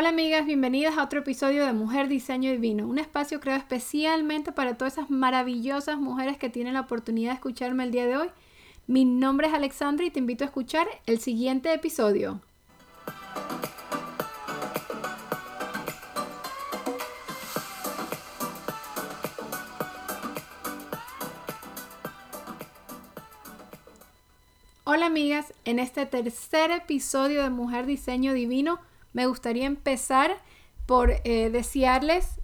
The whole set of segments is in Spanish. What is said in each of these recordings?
Hola amigas, bienvenidas a otro episodio de Mujer Diseño Divino, un espacio creado especialmente para todas esas maravillosas mujeres que tienen la oportunidad de escucharme el día de hoy. Mi nombre es Alexandra y te invito a escuchar el siguiente episodio. Hola amigas, en este tercer episodio de Mujer Diseño Divino me gustaría empezar por eh, desearles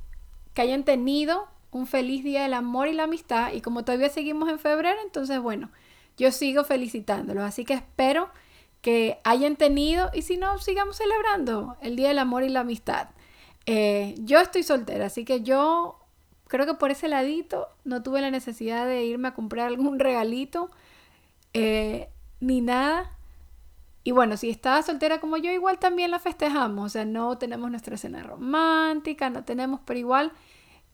que hayan tenido un feliz día del amor y la amistad y como todavía seguimos en febrero, entonces bueno, yo sigo felicitándolos, así que espero que hayan tenido y si no, sigamos celebrando el día del amor y la amistad. Eh, yo estoy soltera, así que yo creo que por ese ladito no tuve la necesidad de irme a comprar algún regalito eh, ni nada. Y bueno, si estaba soltera como yo, igual también la festejamos. O sea, no tenemos nuestra cena romántica, no tenemos, pero igual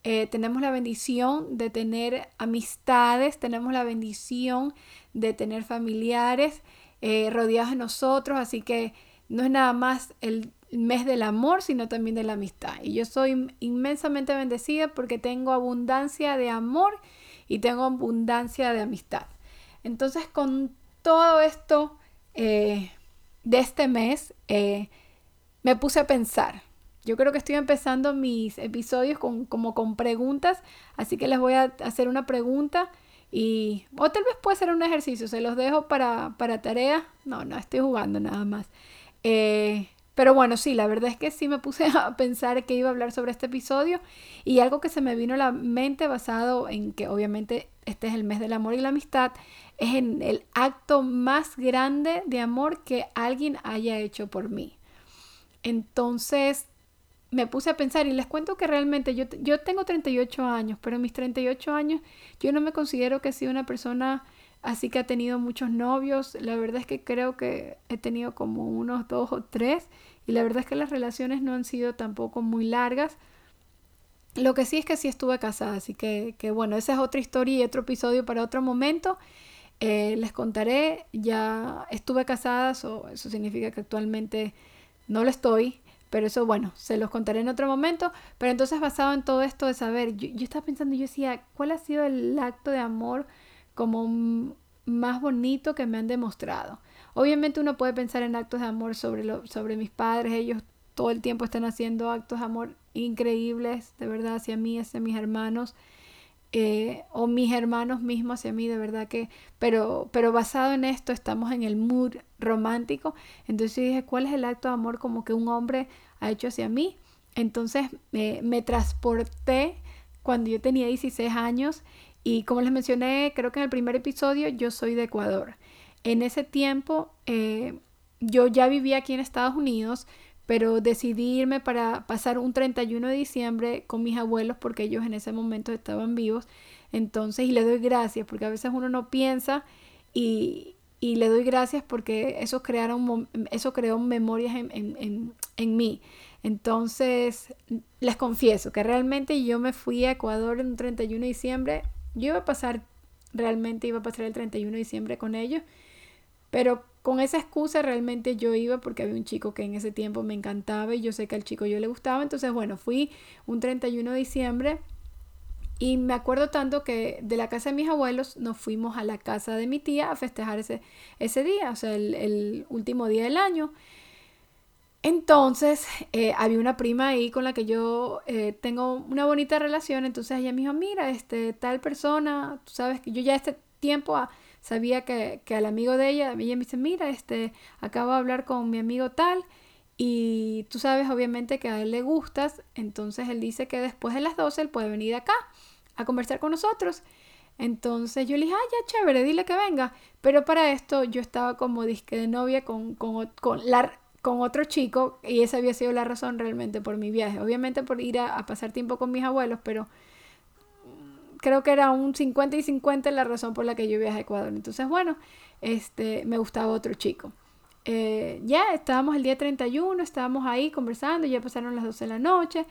eh, tenemos la bendición de tener amistades, tenemos la bendición de tener familiares eh, rodeados de nosotros. Así que no es nada más el mes del amor, sino también de la amistad. Y yo soy inmensamente bendecida porque tengo abundancia de amor y tengo abundancia de amistad. Entonces, con todo esto eh, de este mes, eh, me puse a pensar. Yo creo que estoy empezando mis episodios con, como con preguntas, así que les voy a hacer una pregunta y, o tal vez puede ser un ejercicio, se los dejo para, para tarea. No, no, estoy jugando nada más. Eh, pero bueno, sí, la verdad es que sí me puse a pensar que iba a hablar sobre este episodio y algo que se me vino a la mente basado en que obviamente este es el mes del amor y la amistad, es en el acto más grande de amor que alguien haya hecho por mí. Entonces me puse a pensar y les cuento que realmente yo, yo tengo 38 años, pero en mis 38 años yo no me considero que sido una persona así que ha tenido muchos novios. La verdad es que creo que he tenido como unos dos o tres y la verdad es que las relaciones no han sido tampoco muy largas. Lo que sí es que sí estuve casada, así que, que bueno, esa es otra historia y otro episodio para otro momento. Eh, les contaré, ya estuve casada, eso significa que actualmente no lo estoy, pero eso bueno, se los contaré en otro momento. Pero entonces basado en todo esto de saber, yo, yo estaba pensando, yo decía, ¿cuál ha sido el acto de amor como más bonito que me han demostrado? Obviamente uno puede pensar en actos de amor sobre, sobre mis padres, ellos todo el tiempo están haciendo actos de amor increíbles, de verdad, hacia mí, hacia mis hermanos. Eh, o mis hermanos mismos hacia mí, de verdad que, pero, pero basado en esto estamos en el mood romántico, entonces dije, ¿cuál es el acto de amor como que un hombre ha hecho hacia mí? Entonces me transporté cuando yo tenía 16 años y como les mencioné, creo que en el primer episodio, yo soy de Ecuador. En ese tiempo eh, yo ya vivía aquí en Estados Unidos, pero decidí irme para pasar un 31 de diciembre con mis abuelos porque ellos en ese momento estaban vivos. Entonces, y le doy gracias porque a veces uno no piensa y, y le doy gracias porque eso, crearon, eso creó memorias en, en, en, mí. Entonces, les confieso que realmente yo me fui a Ecuador en un 31 de diciembre. Yo iba a pasar, realmente iba a pasar el 31 de diciembre con ellos pero con esa excusa realmente yo iba porque había un chico que en ese tiempo me encantaba y yo sé que al chico yo le gustaba. Entonces, bueno, fui un 31 de diciembre y me acuerdo tanto que de la casa de mis abuelos nos fuimos a la casa de mi tía a festejar ese, ese día, o sea, el, último día del año. Entonces, eh, había una prima ahí con la que yo eh, tengo una bonita relación. Entonces ella me dijo, mira, este, tal persona, tú sabes que yo ya este tiempo... A, sabía que, que al amigo de ella, ella me dice, mira, este, acabo de hablar con mi amigo tal y tú sabes obviamente que a él le gustas, entonces él dice que después de las 12 él puede venir acá a conversar con nosotros. Entonces yo le dije, ah, ya chévere, dile que venga. Pero para esto yo estaba como disque de novia con, con, con, la, con otro chico y esa había sido la razón realmente por mi viaje. Obviamente por ir a pasar tiempo con mis abuelos, pero creo que era un 50 y 50 la razón por la que yo viajé a Ecuador. Entonces, bueno, este, me gustaba otro chico. Eh, ya estábamos el día 31, estábamos ahí conversando, ya pasaron las 12 de la noche,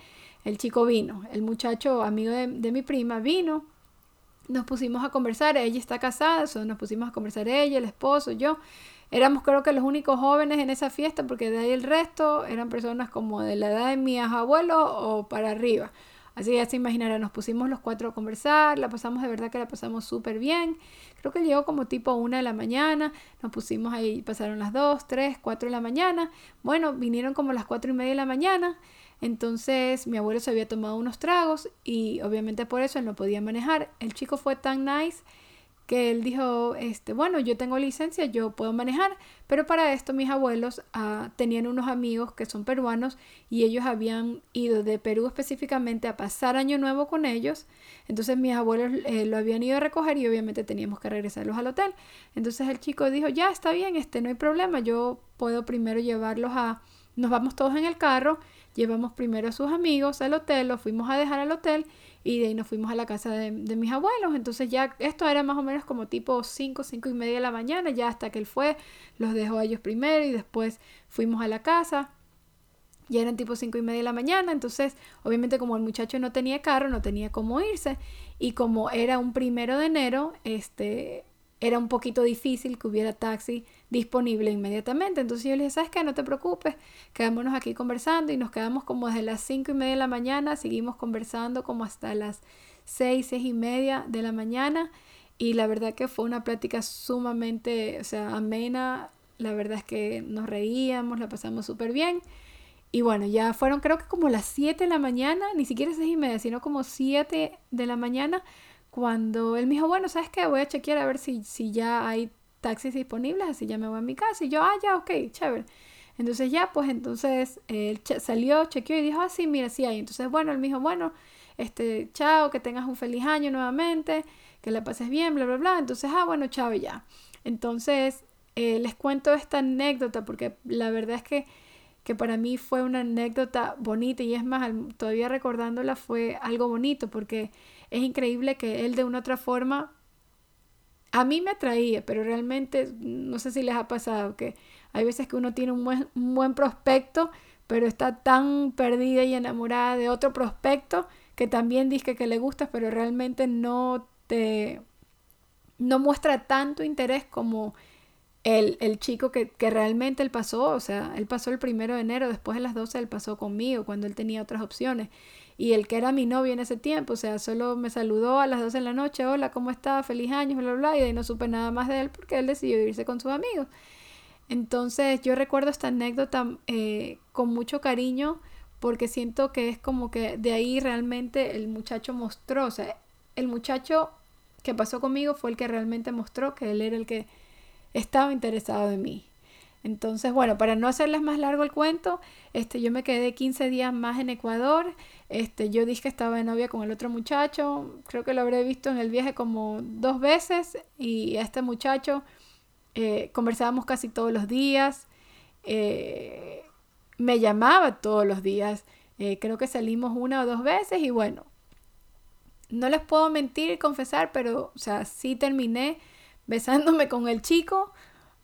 el chico vino, el muchacho amigo de, mi prima vino nos pusimos a conversar, ella está casada, nos pusimos a conversar ella, el esposo, yo. Éramos creo que los únicos jóvenes en esa fiesta porque de ahí el resto eran personas como de la edad de mis abuelos o para arriba. Así que ya se imaginarán, nos pusimos los cuatro a conversar, la pasamos de verdad que la pasamos súper bien. Creo que llegó como tipo una de la mañana, nos pusimos ahí, pasaron las dos, tres, cuatro de la mañana. Bueno, vinieron como las cuatro y media de la mañana. Entonces mi abuelo se había tomado unos tragos y obviamente por eso él no podía manejar. El chico fue tan nice que él dijo, este, bueno, yo tengo licencia, yo puedo manejar, pero para esto mis abuelos ah, tenían unos amigos que son peruanos y ellos habían ido de Perú específicamente a pasar año nuevo con ellos, entonces mis abuelos eh, lo habían ido a recoger y obviamente teníamos que regresarlos al hotel. Entonces el chico dijo, ya está bien, este, no hay problema, yo puedo primero llevarlos a, nos vamos todos en el carro, llevamos primero a sus amigos al hotel, los fuimos a dejar al hotel y de ahí nos fuimos a la casa de, mis abuelos. Entonces ya esto era más o menos como tipo 5, 5 y media de la mañana, ya hasta que él fue, los dejó a ellos primero y después fuimos a la casa. Ya eran tipo 5 y media de la mañana, entonces obviamente como el muchacho no tenía carro, no tenía cómo irse y como era un primero de enero, este, era un poquito difícil que hubiera taxi disponible inmediatamente. Entonces yo le dije, ¿sabes qué? No te preocupes, quedémonos aquí conversando y nos quedamos como desde las cinco y media de la mañana, seguimos conversando como hasta las seis, seis y media de la mañana y la verdad que fue una plática sumamente, o sea, amena, la verdad es que nos reíamos, la pasamos súper bien. Y bueno, ya fueron creo que como las 7 de la mañana, ni siquiera seis y media, sino como 7 de la mañana cuando él me dijo, bueno, ¿sabes qué? Voy a chequear a ver si, si ya hay taxis disponibles, así ya me voy a mi casa. Y yo, ah, ya, ok, chévere. Entonces ya, pues entonces él salió, chequeó y dijo, ah, sí, mira, sí hay. Entonces, bueno, él me dijo, bueno, este, chao, que tengas un feliz año nuevamente, que la pases bien, bla, bla, bla. Entonces, ah, bueno, chao ya. Entonces, eh, les cuento esta anécdota porque la verdad es que, que para mí fue una anécdota bonita y es más, todavía recordándola fue algo bonito porque es increíble que él de una otra forma a mí me atraía, pero realmente no sé si les ha pasado que hay veces que uno tiene un buen, buen prospecto, pero está tan perdida y enamorada de otro prospecto que también dice que le gusta, pero realmente no te no muestra tanto interés como el, el chico que, que, realmente él pasó, o sea, él pasó el primero de enero, después de las 12 él pasó conmigo, cuando él tenía otras opciones y el que era mi novio en ese tiempo, o sea, solo me saludó a las 12 de la noche, hola, ¿cómo está? Feliz año, bla, bla, bla, y de ahí no supe nada más de él porque él decidió irse con sus amigos. Entonces yo recuerdo esta anécdota eh, con mucho cariño porque siento que es como que de ahí realmente el muchacho mostró, o sea, el muchacho que pasó conmigo fue el que realmente mostró que él era el que estaba interesado en mí. Entonces, bueno, para no hacerles más largo el cuento, este, yo me quedé 15 días más en Ecuador. Este, yo dije que estaba de novia con el otro muchacho. Creo que lo habré visto en el viaje como dos veces. Y a este muchacho eh, conversábamos casi todos los días. Eh, me llamaba todos los días. Eh, creo que salimos una o dos veces y bueno, no les puedo mentir y confesar, pero o sea, sí terminé besándome con el chico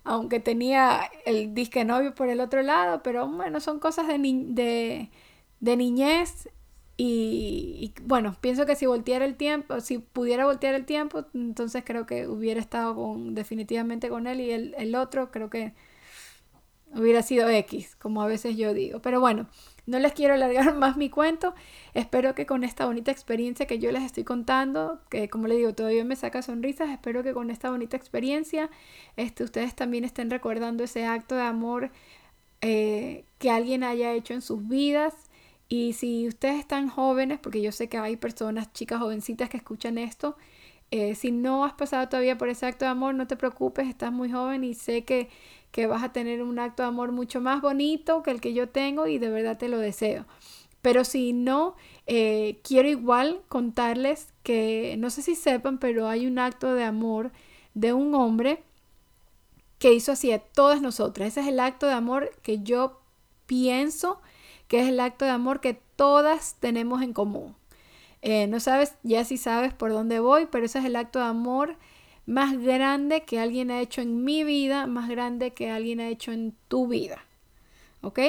aunque tenía el disque novio por el otro lado, pero bueno, son cosas de, de, de niñez y, bueno, pienso que si volteara el tiempo, si pudiera voltear el tiempo, entonces creo que hubiera estado con, definitivamente con él y el, el otro creo que hubiera sido X, como a veces yo digo. Pero bueno, no les quiero alargar más mi cuento. Espero que con esta bonita experiencia que yo les estoy contando, que como les digo, todavía me saca sonrisas, espero que con esta bonita experiencia este, ustedes también estén recordando ese acto de amor eh, que alguien haya hecho en sus vidas. Y si ustedes están jóvenes, porque yo sé que hay personas, chicas jovencitas que escuchan esto, eh, si no has pasado todavía por ese acto de amor, no te preocupes, estás muy joven y sé que que vas a tener un acto de amor mucho más bonito que el que yo tengo y de verdad te lo deseo. Pero si no, eh, quiero igual contarles que, no sé si sepan, pero hay un acto de amor de un hombre que hizo así a todas nosotras. Ese es el acto de amor que yo pienso que es el acto de amor que todas tenemos en común. Eh, no sabes, ya si sabes por dónde voy, pero ese es el acto de amor más grande que alguien ha hecho en mi vida, más grande que alguien ha hecho en tu vida. ¿Ok?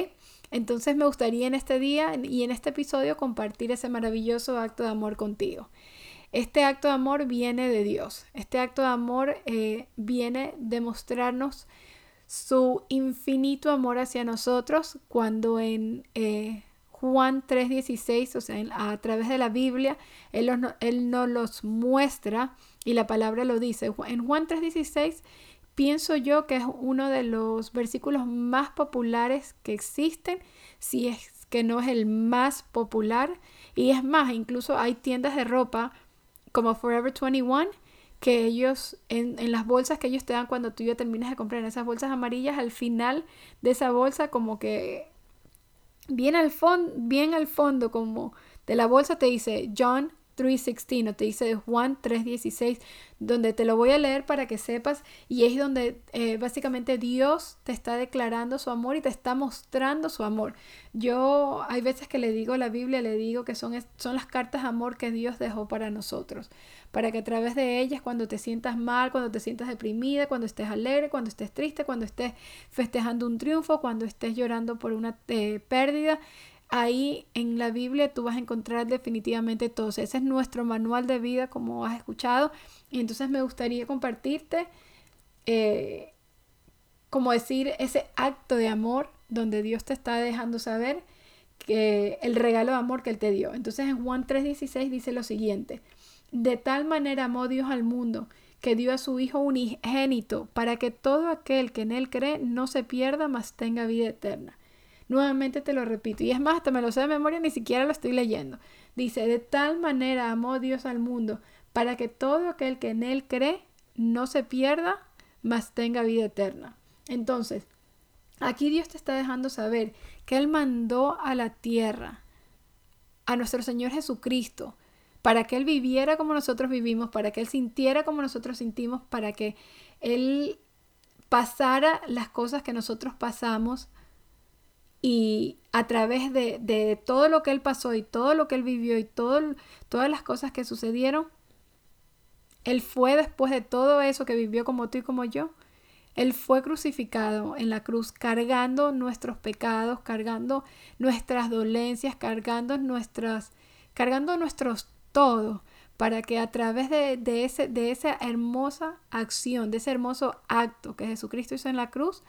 Entonces me gustaría en este día y en este episodio compartir ese maravilloso acto de amor contigo. este acto de amor viene de Dios. Este acto de amor eh, viene de mostrarnos su infinito amor hacia nosotros cuando en eh, Juan 3:16, o sea, a través de la Biblia, él, él nos los muestra y la palabra lo dice. En Juan 3:16 pienso yo que es uno de los versículos más populares que existen, si es que no es el más popular. Y es más, incluso hay tiendas de ropa como Forever 21 que ellos, en, las bolsas que ellos te dan cuando tú ya terminas de comprar en esas bolsas amarillas, al final de esa bolsa como que bien al, fondo bien al fondo como de la bolsa te dice John 3.16 o te dice Juan 3.16, donde te lo voy a leer para que sepas y es donde eh, básicamente Dios te está declarando su amor y te está mostrando su amor. Yo hay veces que le digo a la Biblia, le digo que son, son las cartas de amor que Dios dejó para nosotros, para que a través de ellas cuando te sientas mal, cuando te sientas deprimida, cuando estés alegre, cuando estés triste, cuando estés festejando un triunfo, cuando estés llorando por una eh, pérdida, Ahí en la Biblia tú vas a encontrar definitivamente todo. Ese es nuestro manual de vida, como has escuchado. Y entonces me gustaría compartirte, eh, como decir, ese acto de amor donde Dios te está dejando saber que el regalo de amor que Él te dio. Entonces en Juan 3:16 dice lo siguiente, de tal manera amó Dios al mundo que dio a su Hijo unigénito para que todo aquel que en Él cree no se pierda, mas tenga vida eterna. Nuevamente te lo repito, y es más, hasta me lo sé de memoria, ni siquiera lo estoy leyendo. Dice, de tal manera amó Dios al mundo, para que todo aquel que en Él cree no se pierda, mas tenga vida eterna. Entonces, aquí Dios te está dejando saber que Él mandó a la tierra a nuestro Señor Jesucristo, para que Él viviera como nosotros vivimos, para que Él sintiera como nosotros sentimos, para que Él pasara las cosas que nosotros pasamos, y a través de, todo lo que él pasó y todo lo que él vivió y todo, todas las cosas que sucedieron, él fue después de todo eso que vivió como tú y como yo. Él fue crucificado en la cruz cargando nuestros pecados, cargando nuestras dolencias, cargando nuestras, cargando nuestros todo, para que a través de, de, ese, de esa hermosa acción, de ese hermoso acto que Jesucristo hizo en la cruz,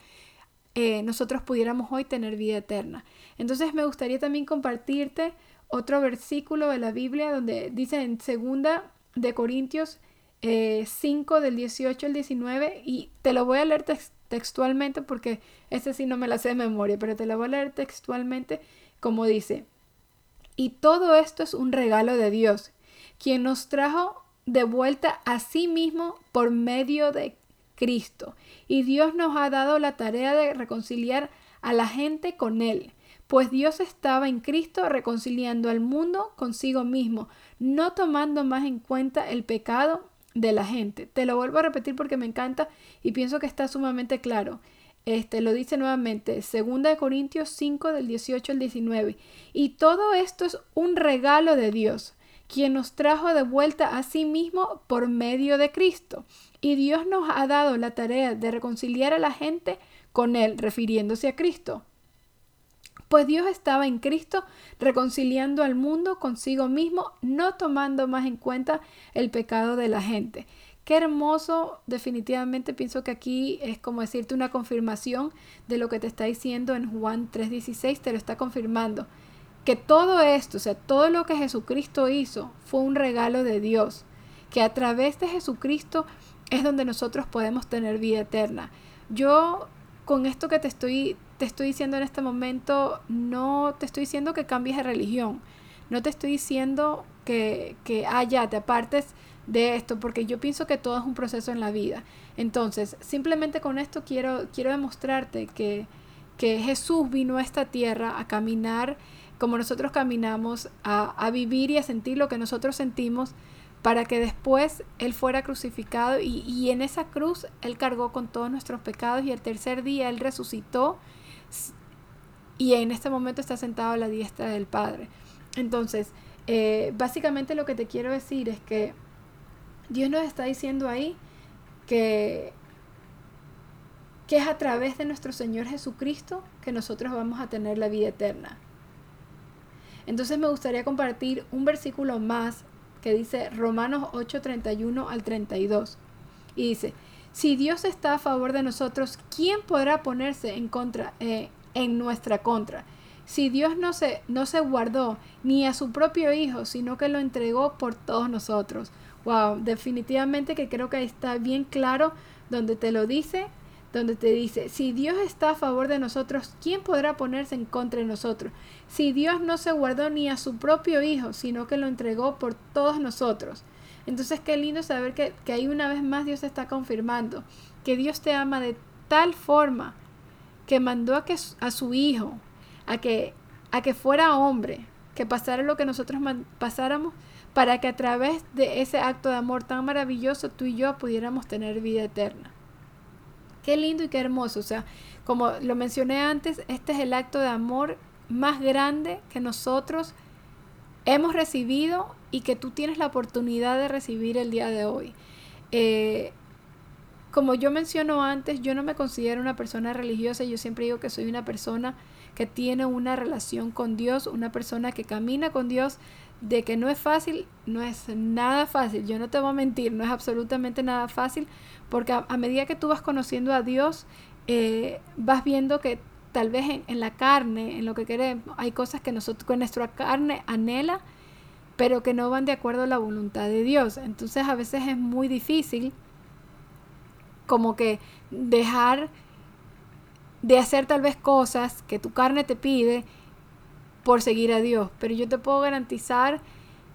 eh, nosotros pudiéramos hoy tener vida eterna. Entonces me gustaría también compartirte otro versículo de la Biblia donde dice en segunda de Corintios 5 eh, del 18 al 19 y te lo voy a leer textualmente porque ese sí no me la sé de memoria, pero te lo voy a leer textualmente como dice, y todo esto es un regalo de Dios, quien nos trajo de vuelta a sí mismo por medio de Cristo. Y Dios nos ha dado la tarea de reconciliar a la gente con Él, pues Dios estaba en Cristo reconciliando al mundo consigo mismo, no tomando más en cuenta el pecado de la gente. Te lo vuelvo a repetir porque me encanta y pienso que está sumamente claro. Este lo dice nuevamente, 2 Corintios 5 del 18 al 19. Y todo esto es un regalo de Dios, quien nos trajo de vuelta a sí mismo por medio de Cristo. Y Dios nos ha dado la tarea de reconciliar a la gente con Él, refiriéndose a Cristo. Pues Dios estaba en Cristo reconciliando al mundo consigo mismo, no tomando más en cuenta el pecado de la gente. Qué hermoso, definitivamente pienso que aquí es como decirte una confirmación de lo que te está diciendo en Juan 3:16, te lo está confirmando. Que todo esto, o sea, todo lo que Jesucristo hizo fue un regalo de Dios, que a través de Jesucristo es donde nosotros podemos tener vida eterna. Yo con esto que te estoy, te estoy diciendo en este momento, no te estoy diciendo que cambies de religión, no te estoy diciendo que, que ah, te apartes de esto, porque yo pienso que todo es un proceso en la vida. Entonces, simplemente con esto quiero, quiero demostrarte que, que Jesús vino a esta tierra a caminar como nosotros caminamos, a, a vivir y a sentir lo que nosotros sentimos para que después Él fuera crucificado y, en esa cruz Él cargó con todos nuestros pecados y el tercer día Él resucitó y en este momento está sentado a la diestra del Padre. Entonces, eh, básicamente lo que te quiero decir es que Dios nos está diciendo ahí que, que es a través de nuestro Señor Jesucristo que nosotros vamos a tener la vida eterna. Entonces me gustaría compartir un versículo más que dice Romanos 8, 31 al 32. Y dice, si Dios está a favor de nosotros, ¿quién podrá ponerse en contra, eh, en nuestra contra? Si Dios no se, no se guardó ni a su propio Hijo, sino que lo entregó por todos nosotros. Wow, definitivamente que creo que está bien claro donde te lo dice donde te dice, si Dios está a favor de nosotros, ¿quién podrá ponerse en contra de nosotros? Si Dios no se guardó ni a su propio Hijo, sino que lo entregó por todos nosotros. Entonces qué lindo saber que, que ahí una vez más Dios está confirmando que Dios te ama de tal forma que mandó a, que, a su Hijo a que, a que fuera hombre, que pasara lo que nosotros pasáramos, para que a través de ese acto de amor tan maravilloso tú y yo pudiéramos tener vida eterna. Qué lindo y qué hermoso. O sea, como lo mencioné antes, este es el acto de amor más grande que nosotros hemos recibido y que tú tienes la oportunidad de recibir el día de hoy. Eh, como yo menciono antes, yo no me considero una persona religiosa, yo siempre digo que soy una persona que tiene una relación con Dios, una persona que camina con Dios, de que no es fácil, no es nada fácil, yo no te voy a mentir, no es absolutamente nada fácil, porque a, medida que tú vas conociendo a Dios, eh, vas viendo que tal vez en, la carne, en lo que queremos, hay cosas que nosotros, con nuestra carne anhela, pero que no van de acuerdo a la voluntad de Dios. Entonces a veces es muy difícil como que dejar de hacer tal vez cosas que tu carne te pide por seguir a Dios. Pero yo te puedo garantizar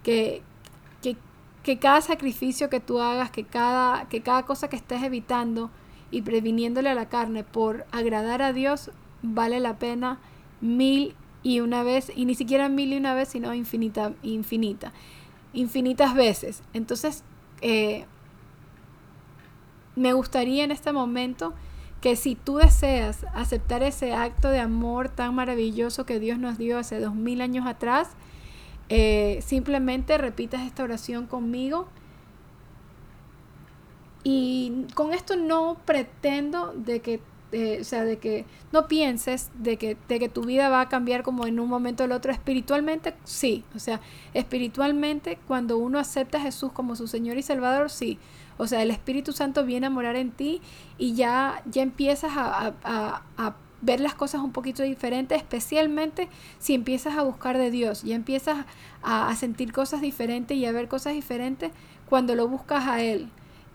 que, que cada sacrificio que tú hagas, que cada, que cada cosa que estés evitando y previniéndole a la carne por agradar a Dios, vale la pena mil y una vez, y ni siquiera mil y una vez, sino infinita, infinita, infinitas veces. Entonces, eh, me gustaría en este momento que si tú deseas aceptar ese acto de amor tan maravilloso que Dios nos dio hace dos mil años atrás, eh, simplemente repitas esta oración conmigo. Y con esto no pretendo de que, eh, o sea, de que no pienses de que, de que tu vida va a cambiar como en un momento el otro. Espiritualmente, sí. O sea, espiritualmente, cuando uno acepta a Jesús como su Señor y Salvador, sí. O sea, el Espíritu Santo viene a morar en ti y ya, ya empiezas a, a ver las cosas un poquito diferentes, especialmente si empiezas a buscar de Dios, y empiezas a, sentir cosas diferentes y a ver cosas diferentes cuando lo buscas a Él.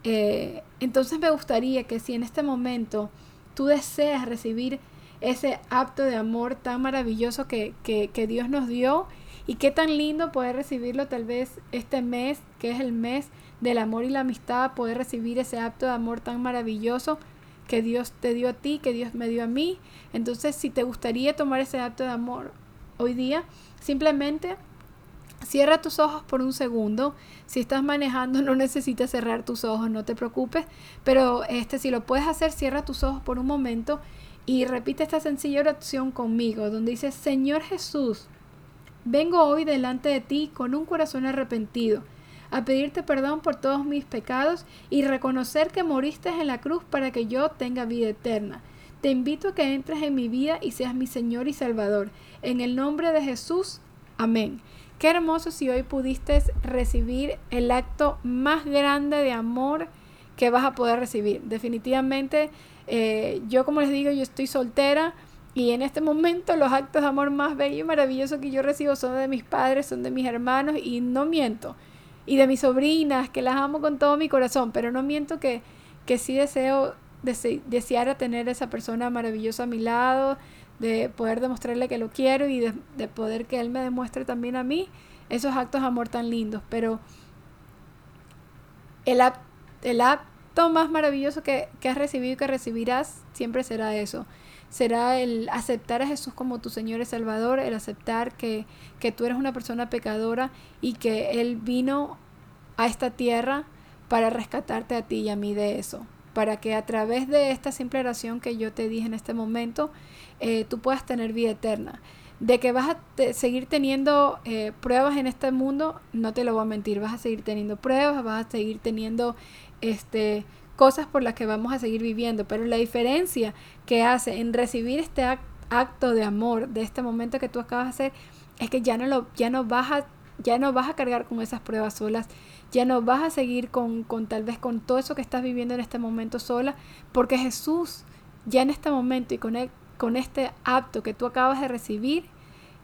Eh, entonces me gustaría que si en este momento tú deseas recibir ese acto de amor tan maravilloso que, que, que Dios nos dio, y qué tan lindo poder recibirlo tal vez este mes, que es el mes del amor y la amistad, poder recibir ese acto de amor tan maravilloso que Dios te dio a ti, que Dios me dio a mí. Entonces, si te gustaría tomar ese acto de amor hoy día, simplemente cierra tus ojos por un segundo. Si estás manejando, no necesitas cerrar tus ojos, no te preocupes. Pero este, si lo puedes hacer, cierra tus ojos por un momento y repite esta sencilla oración conmigo, donde dice, Señor Jesús, vengo hoy delante de ti con un corazón arrepentido a pedirte perdón por todos mis pecados y reconocer que moriste en la cruz para que yo tenga vida eterna. Te invito a que entres en mi vida y seas mi Señor y Salvador. En el nombre de Jesús, amén. Qué hermoso si hoy pudiste recibir el acto más grande de amor que vas a poder recibir. Definitivamente, eh, yo como les digo, yo estoy soltera y en este momento los actos de amor más bellos y maravillosos que yo recibo son de mis padres, son de mis hermanos y no miento y de mis sobrinas, que las amo con todo mi corazón, pero no miento que, que sí deseo, desear a tener esa persona maravillosa a mi lado, de poder demostrarle que lo quiero y de, poder que él me demuestre también a mí esos actos de amor tan lindos. Pero el, el acto más maravilloso que, que has recibido y que recibirás siempre será eso será el aceptar a Jesús como tu Señor y Salvador, el aceptar que, que tú eres una persona pecadora y que Él vino a esta tierra para rescatarte a ti y a mí de eso, para que a través de esta simple oración que yo te dije en este momento, eh, tú puedas tener vida eterna. De que vas a seguir teniendo eh, pruebas en este mundo, no te lo voy a mentir, vas a seguir teniendo pruebas, vas a seguir teniendo este, cosas por las que vamos a seguir viviendo, pero la diferencia que hace en recibir este acto de amor, de este momento que tú acabas de hacer, es que ya no, lo, ya no vas a ya no vas a cargar con esas pruebas solas, ya no vas a seguir con, con tal vez con todo eso que estás viviendo en este momento sola, porque Jesús ya en este momento y con, con este acto que tú acabas de recibir,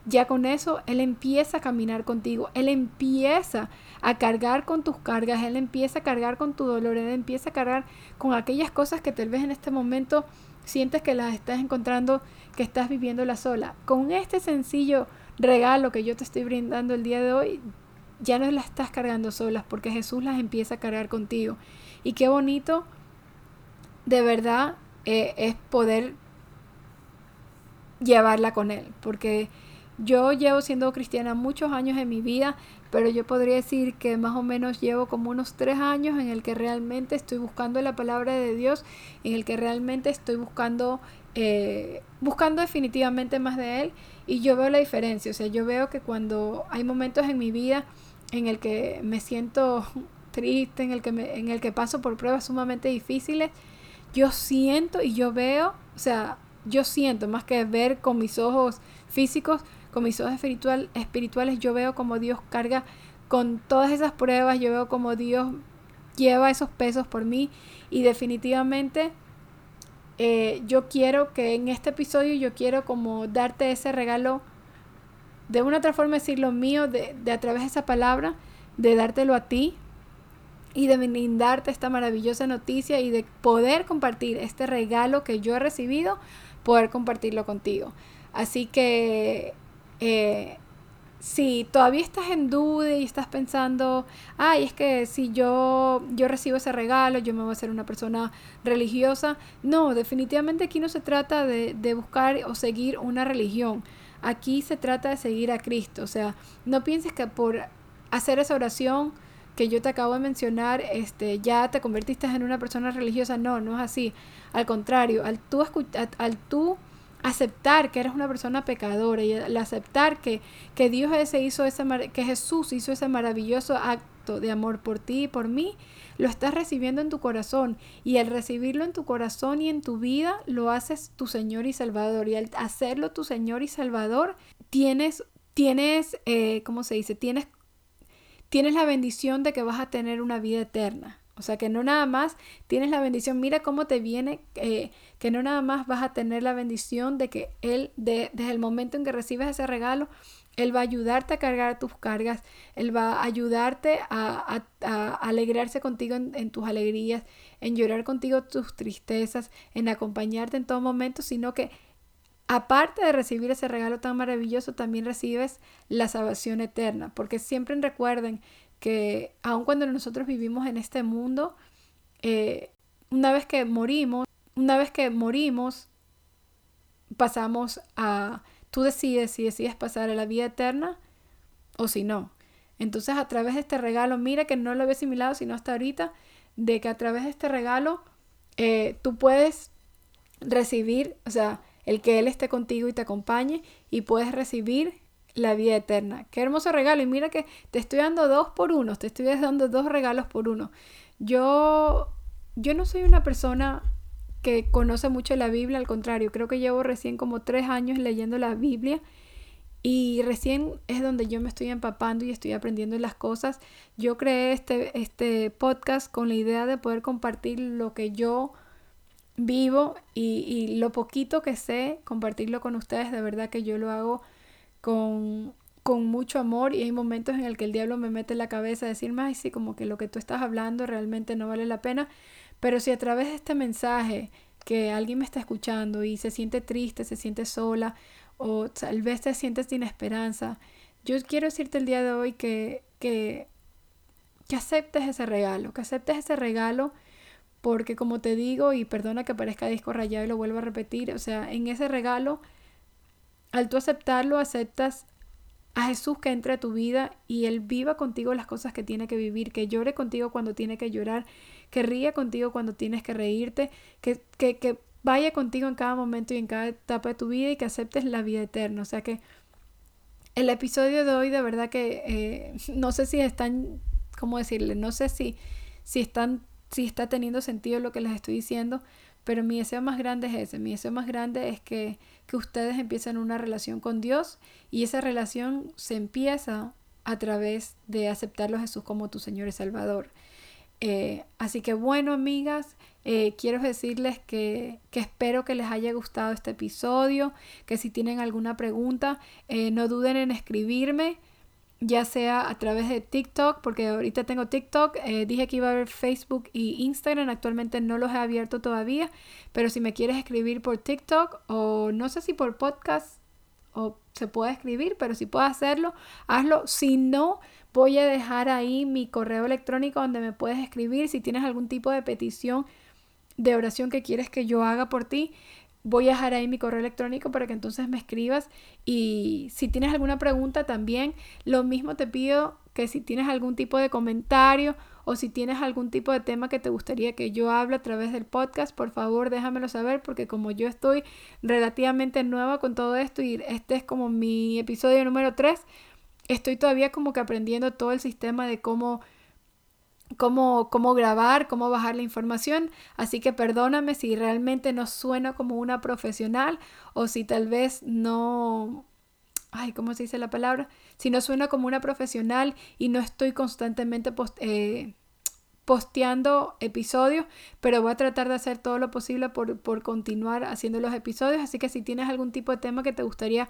ya con eso Él empieza a caminar contigo, Él empieza a cargar con tus cargas, Él empieza a cargar con tu dolor, Él empieza a cargar con aquellas cosas que tal vez en este momento sientes que las estás encontrando, que estás viviendo sola. Con este sencillo regalo que yo te estoy brindando el día de hoy, ya no las estás cargando solas porque Jesús las empieza a cargar contigo. Y qué bonito de verdad eh, es poder llevarla con Él, porque yo llevo siendo cristiana muchos años en mi vida, pero yo podría decir que más o menos llevo como unos tres años en el que realmente estoy buscando la palabra de Dios, en el que realmente estoy buscando, eh, buscando definitivamente más de Él y yo veo la diferencia, o sea, yo veo que cuando hay momentos en mi vida en el que me siento triste, en el que, me, en el que paso por pruebas sumamente difíciles, yo siento y yo veo, o sea, yo siento más que ver con mis ojos físicos, con mis ojos espiritual, espirituales, yo veo como Dios carga con todas esas pruebas, yo veo como Dios lleva esos pesos por mí y definitivamente eh, yo quiero que en este episodio yo quiero como darte ese regalo de una otra forma decirlo mío, de, de a través de esa palabra, de dártelo a ti y de brindarte esta maravillosa noticia y de poder compartir este regalo que yo he recibido, poder compartirlo contigo. Así que eh, si todavía estás en duda y estás pensando, ay, es que si yo, yo recibo ese regalo, yo me voy a ser una persona religiosa. No, definitivamente aquí no se trata de, de buscar o seguir una religión. Aquí se trata de seguir a Cristo. O sea, no pienses que por hacer esa oración que yo te acabo de mencionar, este, ya te convertiste en una persona religiosa. No, no es así. Al contrario, al tú, al tú aceptar que eres una persona pecadora y al aceptar que, que Dios ese hizo ese que Jesús hizo ese maravilloso acto de amor por ti y por mí, lo estás recibiendo en tu corazón. Y al recibirlo en tu corazón y en tu vida lo haces tu Señor y Salvador. Y al hacerlo tu Señor y Salvador tienes tienes eh, ¿cómo se dice? tienes tienes la bendición de que vas a tener una vida eterna. O sea, que no nada más tienes la bendición, mira cómo te viene, eh, que no nada más vas a tener la bendición de que Él, de, desde el momento en que recibes ese regalo, Él va a ayudarte a cargar tus cargas, Él va a ayudarte a, alegrarse contigo en, en, tus alegrías, en llorar contigo tus tristezas, en acompañarte en todo momento, sino que aparte de recibir ese regalo tan maravilloso, también recibes la salvación eterna, porque siempre recuerden que aun cuando nosotros vivimos en este mundo, eh, una vez que morimos, una vez que morimos, pasamos a, tú decides si decides pasar a la vida eterna o si no. Entonces a través de este regalo, mira que no lo había asimilado sino hasta ahorita, de que a través de este regalo eh, tú puedes recibir, o sea, el que Él esté contigo y te acompañe y puedes recibir la vida eterna. Qué hermoso regalo. Y mira que te estoy dando dos por uno, te estoy dando dos regalos por uno. Yo, yo no soy una persona que conoce mucho la Biblia, al contrario, creo que llevo recién como tres años leyendo la Biblia y recién es donde yo me estoy empapando y estoy aprendiendo las cosas. Yo creé este, este podcast con la idea de poder compartir lo que yo vivo y, y lo poquito que sé, compartirlo con ustedes. De verdad que yo lo hago con, con mucho amor y hay momentos en el que el diablo me mete la cabeza a decirme, ay, sí, como que lo que tú estás hablando realmente no vale la pena, pero si a través de este mensaje que alguien me está escuchando y se siente triste, se siente sola o tal vez te sientes sin esperanza, yo quiero decirte el día de hoy que, que, que aceptes ese regalo, que aceptes ese regalo porque como te digo, y perdona que parezca disco rayado y lo vuelvo a repetir, o sea, en ese regalo al tú aceptarlo, aceptas a Jesús que entre a tu vida y Él viva contigo las cosas que tiene que vivir, que llore contigo cuando tiene que llorar, que ríe contigo cuando tienes que reírte, que, que, que vaya contigo en cada momento y en cada etapa de tu vida y que aceptes la vida eterna. O sea que el episodio de hoy de verdad que eh, no sé si están, ¿cómo decirle? No sé si, si, están, si está teniendo sentido lo que les estoy diciendo, pero mi deseo más grande es ese, mi deseo más grande es que, que ustedes empiecen una relación con Dios y esa relación se empieza a través de aceptarlo a Jesús como tu Señor y Salvador. Eh, así que bueno, amigas, eh, quiero decirles que, espero que les haya gustado este episodio, que si tienen alguna pregunta, eh, no duden en escribirme, ya sea a través de TikTok, porque ahorita tengo TikTok, dije que iba a haber Facebook y Instagram, actualmente no los he abierto todavía, pero si me quieres escribir por TikTok o no sé si por podcast o se puede escribir, pero si puedes hacerlo, hazlo. Si no, voy a dejar ahí mi correo electrónico donde me puedes escribir si tienes algún tipo de petición de oración que quieres que yo haga por ti. Voy a dejar ahí mi correo electrónico para que entonces me escribas y si tienes alguna pregunta también, lo mismo te pido que si tienes algún tipo de comentario o si tienes algún tipo de tema que te gustaría que yo hable a través del podcast, por favor déjamelo saber porque como yo estoy relativamente nueva con todo esto y este es como mi episodio número 3, estoy todavía como que aprendiendo todo el sistema de cómo Cómo, cómo, grabar, cómo bajar la información. Así que perdóname si realmente no suena como una profesional o si tal vez no, ay, ¿cómo se dice la palabra? Si no suena como una profesional y no estoy constantemente eh, posteando episodios, pero voy a tratar de hacer todo lo posible por, continuar haciendo los episodios. Así que si tienes algún tipo de tema que te gustaría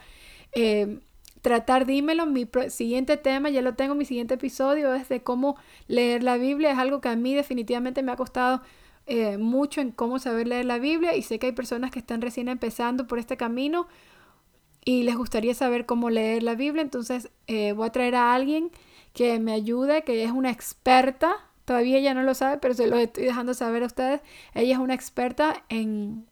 eh, tratar, dímelo. Mi siguiente tema, ya lo tengo, mi siguiente episodio es de cómo leer la Biblia. Es algo que a mí definitivamente me ha costado eh, mucho en cómo saber leer la Biblia y sé que hay personas que están recién empezando por este camino y les gustaría saber cómo leer la Biblia, entonces eh, voy a traer a alguien que me ayude, que es una experta, todavía ella no lo sabe, pero se lo estoy dejando saber a ustedes, ella es una experta en,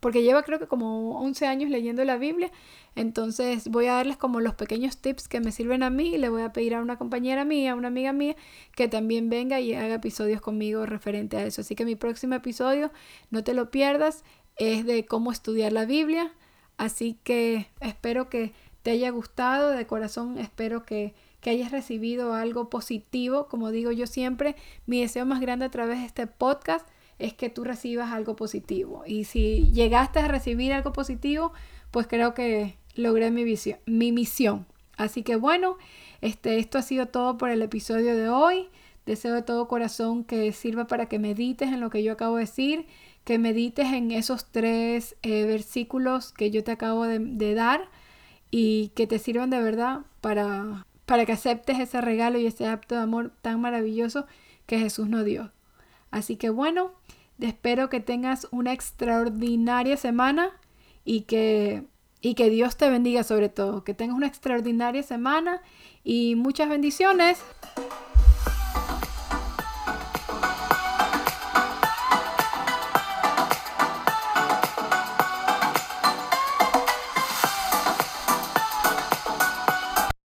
porque lleva creo que como 11 años leyendo la Biblia, entonces voy a darles como los pequeños tips que me sirven a mí y le voy a pedir a una compañera mía, a una amiga mía, que también venga y haga episodios conmigo referente a eso. Así que mi próximo episodio, no te lo pierdas, es de cómo estudiar la Biblia. Así que espero que te haya gustado, de corazón espero que, hayas recibido algo positivo. Como digo yo siempre, mi deseo más grande a través de este podcast es que tú recibas algo positivo. Y si llegaste a recibir algo positivo, pues creo que logré mi, visión, mi misión. Así que bueno, este, esto ha sido todo por el episodio de hoy. Deseo de todo corazón que sirva para que medites en lo que yo acabo de decir que medites en esos tres eh, versículos que yo te acabo de, dar y que te sirvan de verdad para, para que aceptes ese regalo y ese acto de amor tan maravilloso que Jesús nos dio. Así que bueno, espero que tengas una extraordinaria semana y que, y que Dios te bendiga sobre todo, que tengas una extraordinaria semana y muchas bendiciones.